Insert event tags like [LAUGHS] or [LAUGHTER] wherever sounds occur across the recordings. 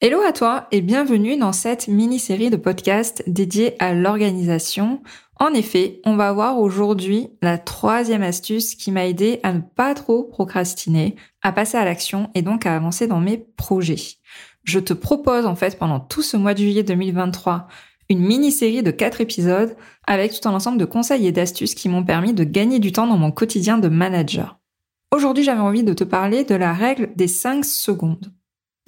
Hello à toi et bienvenue dans cette mini-série de podcasts dédiée à l'organisation. En effet, on va voir aujourd'hui la troisième astuce qui m'a aidé à ne pas trop procrastiner, à passer à l'action et donc à avancer dans mes projets. Je te propose en fait pendant tout ce mois de juillet 2023 une mini-série de quatre épisodes avec tout un ensemble de conseils et d'astuces qui m'ont permis de gagner du temps dans mon quotidien de manager. Aujourd'hui, j'avais envie de te parler de la règle des 5 secondes.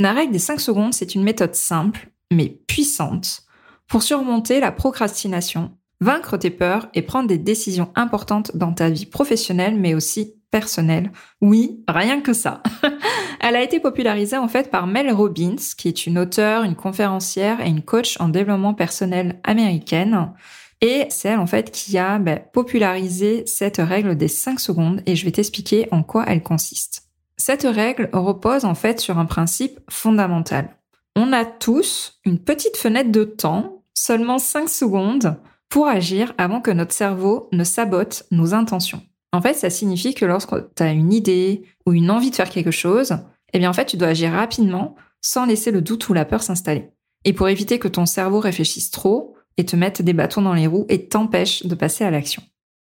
La règle des 5 secondes, c'est une méthode simple, mais puissante, pour surmonter la procrastination, vaincre tes peurs et prendre des décisions importantes dans ta vie professionnelle, mais aussi personnelle. Oui, rien que ça. [LAUGHS] Elle a été popularisée en fait par Mel Robbins, qui est une auteure, une conférencière et une coach en développement personnel américaine. Et c'est elle en fait qui a ben, popularisé cette règle des 5 secondes et je vais t'expliquer en quoi elle consiste. Cette règle repose en fait sur un principe fondamental. On a tous une petite fenêtre de temps, seulement 5 secondes, pour agir avant que notre cerveau ne sabote nos intentions. En fait, ça signifie que lorsque tu as une idée ou une envie de faire quelque chose, eh bien en fait, tu dois agir rapidement sans laisser le doute ou la peur s'installer. Et pour éviter que ton cerveau réfléchisse trop et te mette des bâtons dans les roues et t'empêche de passer à l'action.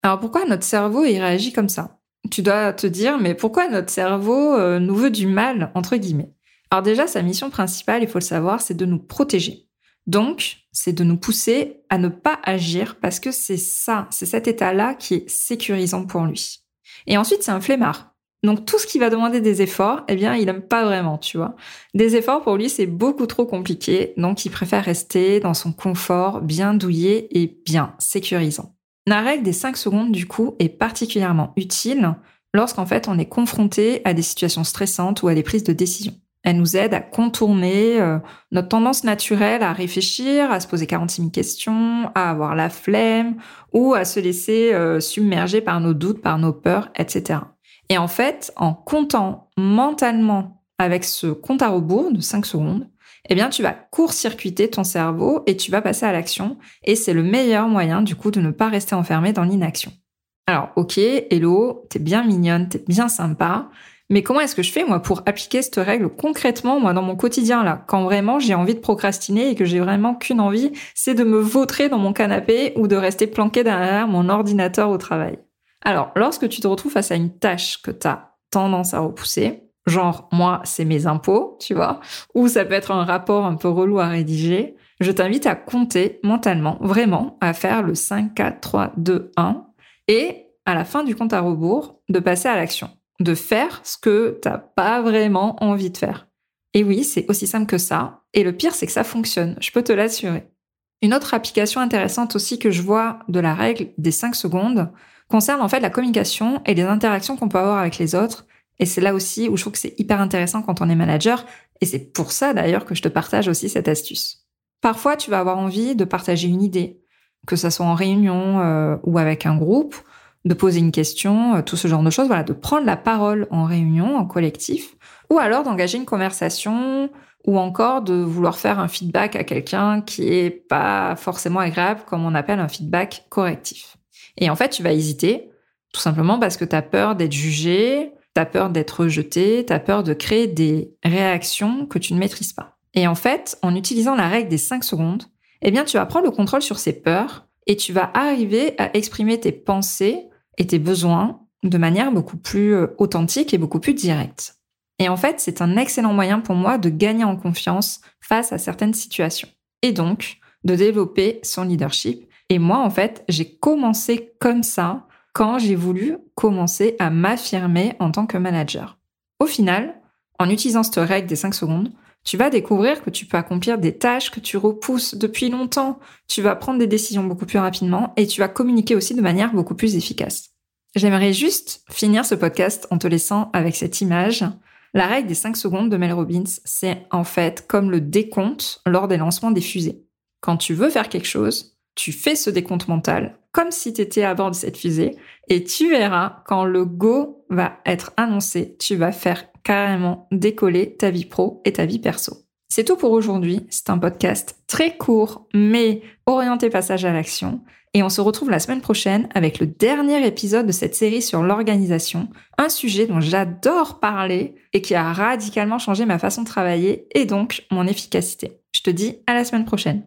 Alors pourquoi notre cerveau il réagit comme ça? Tu dois te dire, mais pourquoi notre cerveau euh, nous veut du mal, entre guillemets? Alors déjà, sa mission principale, il faut le savoir, c'est de nous protéger. Donc, c'est de nous pousser à ne pas agir parce que c'est ça, c'est cet état-là qui est sécurisant pour lui. Et ensuite, c'est un flemmard. Donc tout ce qui va demander des efforts, eh bien, il aime pas vraiment, tu vois. Des efforts pour lui, c'est beaucoup trop compliqué, donc il préfère rester dans son confort bien douillet et bien sécurisant. La règle des 5 secondes, du coup, est particulièrement utile lorsqu'en fait on est confronté à des situations stressantes ou à des prises de décision. Elle nous aide à contourner euh, notre tendance naturelle à réfléchir, à se poser 46 000 questions, à avoir la flemme ou à se laisser euh, submerger par nos doutes, par nos peurs, etc. Et en fait, en comptant mentalement avec ce compte à rebours de 5 secondes, eh bien, tu vas court-circuiter ton cerveau et tu vas passer à l'action. Et c'est le meilleur moyen, du coup, de ne pas rester enfermé dans l'inaction. Alors, ok, hello, t'es bien mignonne, t'es bien sympa. Mais comment est-ce que je fais, moi, pour appliquer cette règle concrètement, moi, dans mon quotidien, là, quand vraiment j'ai envie de procrastiner et que j'ai vraiment qu'une envie, c'est de me vautrer dans mon canapé ou de rester planqué derrière mon ordinateur au travail. Alors, lorsque tu te retrouves face à une tâche que t'as tendance à repousser, genre moi c'est mes impôts, tu vois, ou ça peut être un rapport un peu relou à rédiger, je t'invite à compter mentalement, vraiment, à faire le 5, 4, 3, 2, 1, et à la fin du compte à rebours, de passer à l'action, de faire ce que t'as pas vraiment envie de faire. Et oui, c'est aussi simple que ça, et le pire c'est que ça fonctionne, je peux te l'assurer. Une autre application intéressante aussi que je vois de la règle des 5 secondes concerne en fait la communication et les interactions qu'on peut avoir avec les autres et c'est là aussi où je trouve que c'est hyper intéressant quand on est manager. Et c'est pour ça d'ailleurs que je te partage aussi cette astuce. Parfois, tu vas avoir envie de partager une idée, que ça soit en réunion euh, ou avec un groupe, de poser une question, euh, tout ce genre de choses. Voilà, de prendre la parole en réunion, en collectif, ou alors d'engager une conversation, ou encore de vouloir faire un feedback à quelqu'un qui est pas forcément agréable, comme on appelle un feedback correctif. Et en fait, tu vas hésiter, tout simplement parce que tu as peur d'être jugé, T'as peur d'être rejeté, t'as peur de créer des réactions que tu ne maîtrises pas. Et en fait, en utilisant la règle des 5 secondes, eh bien, tu vas prendre le contrôle sur ces peurs et tu vas arriver à exprimer tes pensées et tes besoins de manière beaucoup plus euh, authentique et beaucoup plus directe. Et en fait, c'est un excellent moyen pour moi de gagner en confiance face à certaines situations. Et donc, de développer son leadership. Et moi, en fait, j'ai commencé comme ça quand j'ai voulu commencer à m'affirmer en tant que manager. Au final, en utilisant cette règle des 5 secondes, tu vas découvrir que tu peux accomplir des tâches que tu repousses depuis longtemps, tu vas prendre des décisions beaucoup plus rapidement et tu vas communiquer aussi de manière beaucoup plus efficace. J'aimerais juste finir ce podcast en te laissant avec cette image. La règle des 5 secondes de Mel Robbins, c'est en fait comme le décompte lors des lancements des fusées. Quand tu veux faire quelque chose, tu fais ce décompte mental comme si tu étais à bord de cette fusée et tu verras quand le go va être annoncé, tu vas faire carrément décoller ta vie pro et ta vie perso. C'est tout pour aujourd'hui. C'est un podcast très court mais orienté passage à l'action. Et on se retrouve la semaine prochaine avec le dernier épisode de cette série sur l'organisation, un sujet dont j'adore parler et qui a radicalement changé ma façon de travailler et donc mon efficacité. Je te dis à la semaine prochaine.